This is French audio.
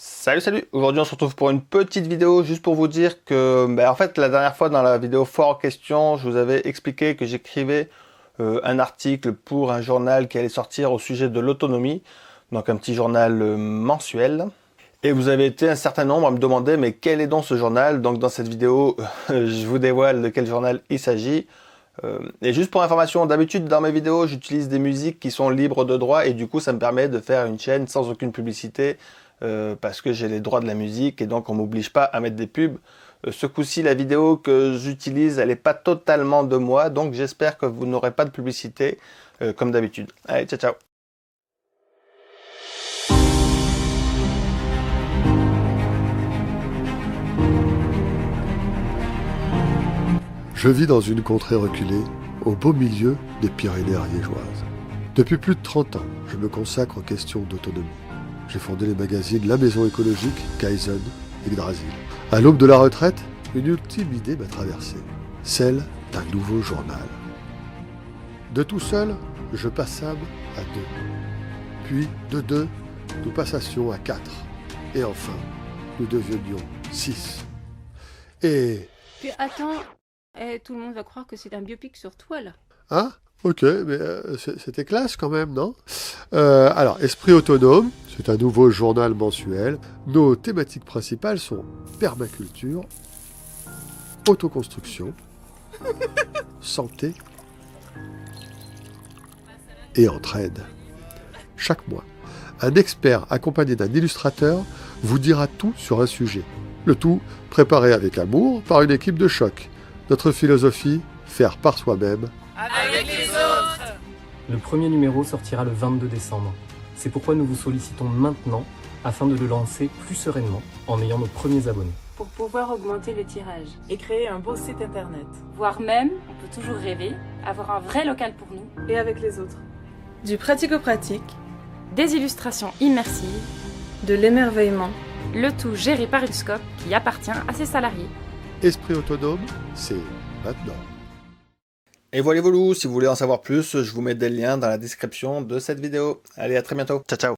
Salut salut. Aujourd'hui on se retrouve pour une petite vidéo juste pour vous dire que ben, en fait la dernière fois dans la vidéo fort question je vous avais expliqué que j'écrivais euh, un article pour un journal qui allait sortir au sujet de l'autonomie donc un petit journal euh, mensuel. Et vous avez été un certain nombre à me demander mais quel est donc ce journal? Donc dans cette vidéo je vous dévoile de quel journal il s'agit. Euh, et juste pour information, d'habitude dans mes vidéos, j'utilise des musiques qui sont libres de droit et du coup ça me permet de faire une chaîne sans aucune publicité euh, parce que j'ai les droits de la musique et donc on m'oblige pas à mettre des pubs. Euh, ce coup-ci, la vidéo que j'utilise, elle n'est pas totalement de moi, donc j'espère que vous n'aurez pas de publicité comme d'habitude. Allez, ciao ciao Je vis dans une contrée reculée, au beau milieu des Pyrénées ariégeoises. Depuis plus de 30 ans, je me consacre aux questions d'autonomie. J'ai fondé les magazines La Maison écologique, Kaizen et Yggdrasil. À l'aube de la retraite, une ultime idée m'a traversé, celle d'un nouveau journal. De tout seul, je passâme à deux. Puis, de deux, nous passassions à quatre. Et enfin, nous devenions six. Et... Puis attends, eh, tout le monde va croire que c'est un biopic sur toi, là. Ah, ok, mais euh, c'était classe quand même, non? Euh, Alors, Esprit autonome, c'est un nouveau journal mensuel. Nos thématiques principales sont permaculture, autoconstruction, santé et entraide. Chaque mois, un expert accompagné d'un illustrateur vous dira tout sur un sujet. Le tout préparé avec amour par une équipe de choc. Notre philosophie, faire par soi-même. Avec les autres Le premier numéro sortira le 22 décembre. C'est pourquoi nous vous sollicitons maintenant afin de le lancer plus sereinement en ayant nos premiers abonnés. Pour pouvoir augmenter le tirage. Et créer un beau site internet. Voire même, on peut toujours rêver, avoir un vrai local pour nous. Et avec les autres. Du pratico-pratique. Des illustrations immersives. De l'émerveillement. Le tout géré par une scope qui appartient à ses salariés. Esprit autonome, c'est maintenant. Et voilà, voilà, si vous voulez en savoir plus, je vous mets des liens dans la description de cette vidéo. Allez, à très bientôt. Ciao, ciao.